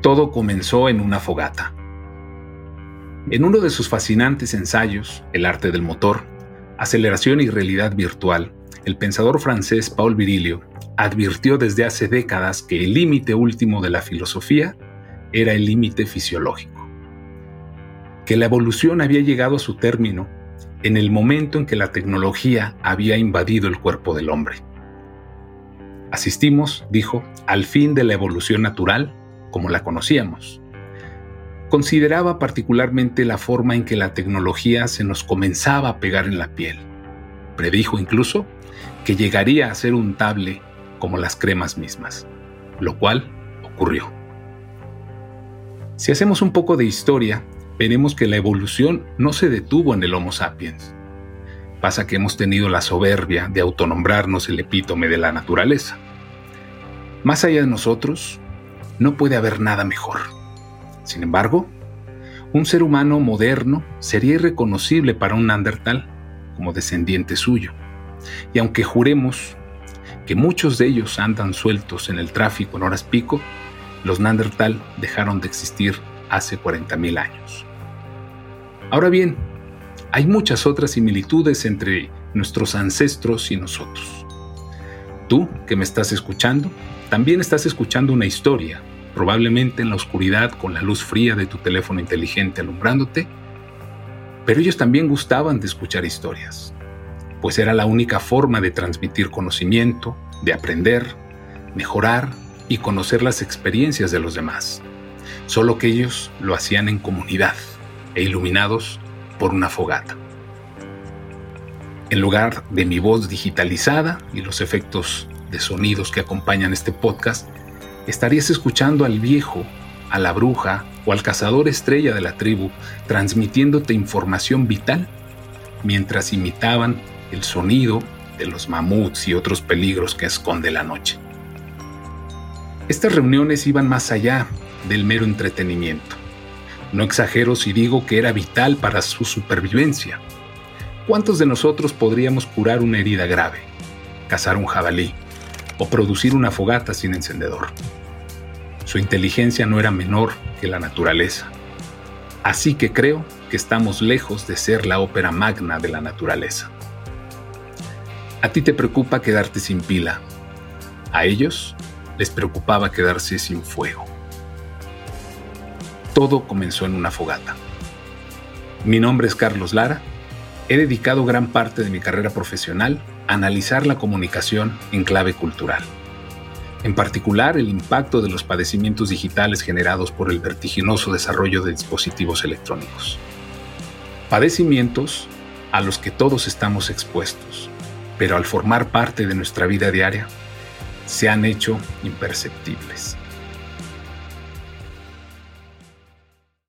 Todo comenzó en una fogata. En uno de sus fascinantes ensayos, El arte del motor, aceleración y realidad virtual, el pensador francés Paul Virilio advirtió desde hace décadas que el límite último de la filosofía era el límite fisiológico, que la evolución había llegado a su término en el momento en que la tecnología había invadido el cuerpo del hombre. Asistimos, dijo, al fin de la evolución natural como la conocíamos. Consideraba particularmente la forma en que la tecnología se nos comenzaba a pegar en la piel. Predijo incluso que llegaría a ser untable como las cremas mismas, lo cual ocurrió. Si hacemos un poco de historia, veremos que la evolución no se detuvo en el Homo sapiens. Pasa que hemos tenido la soberbia de autonombrarnos el epítome de la naturaleza. Más allá de nosotros, no puede haber nada mejor. Sin embargo, un ser humano moderno sería irreconocible para un Neandertal como descendiente suyo. Y aunque juremos que muchos de ellos andan sueltos en el tráfico en horas pico, los Neandertal dejaron de existir hace 40.000 años. Ahora bien, hay muchas otras similitudes entre nuestros ancestros y nosotros. Tú, que me estás escuchando, también estás escuchando una historia, probablemente en la oscuridad con la luz fría de tu teléfono inteligente alumbrándote, pero ellos también gustaban de escuchar historias, pues era la única forma de transmitir conocimiento, de aprender, mejorar y conocer las experiencias de los demás, solo que ellos lo hacían en comunidad e iluminados por una fogata. En lugar de mi voz digitalizada y los efectos de sonidos que acompañan este podcast, estarías escuchando al viejo, a la bruja o al cazador estrella de la tribu transmitiéndote información vital mientras imitaban el sonido de los mamuts y otros peligros que esconde la noche. Estas reuniones iban más allá del mero entretenimiento. No exagero si digo que era vital para su supervivencia. ¿Cuántos de nosotros podríamos curar una herida grave, cazar un jabalí, o producir una fogata sin encendedor. Su inteligencia no era menor que la naturaleza. Así que creo que estamos lejos de ser la ópera magna de la naturaleza. A ti te preocupa quedarte sin pila. A ellos les preocupaba quedarse sin fuego. Todo comenzó en una fogata. Mi nombre es Carlos Lara. He dedicado gran parte de mi carrera profesional analizar la comunicación en clave cultural. En particular, el impacto de los padecimientos digitales generados por el vertiginoso desarrollo de dispositivos electrónicos. Padecimientos a los que todos estamos expuestos, pero al formar parte de nuestra vida diaria, se han hecho imperceptibles.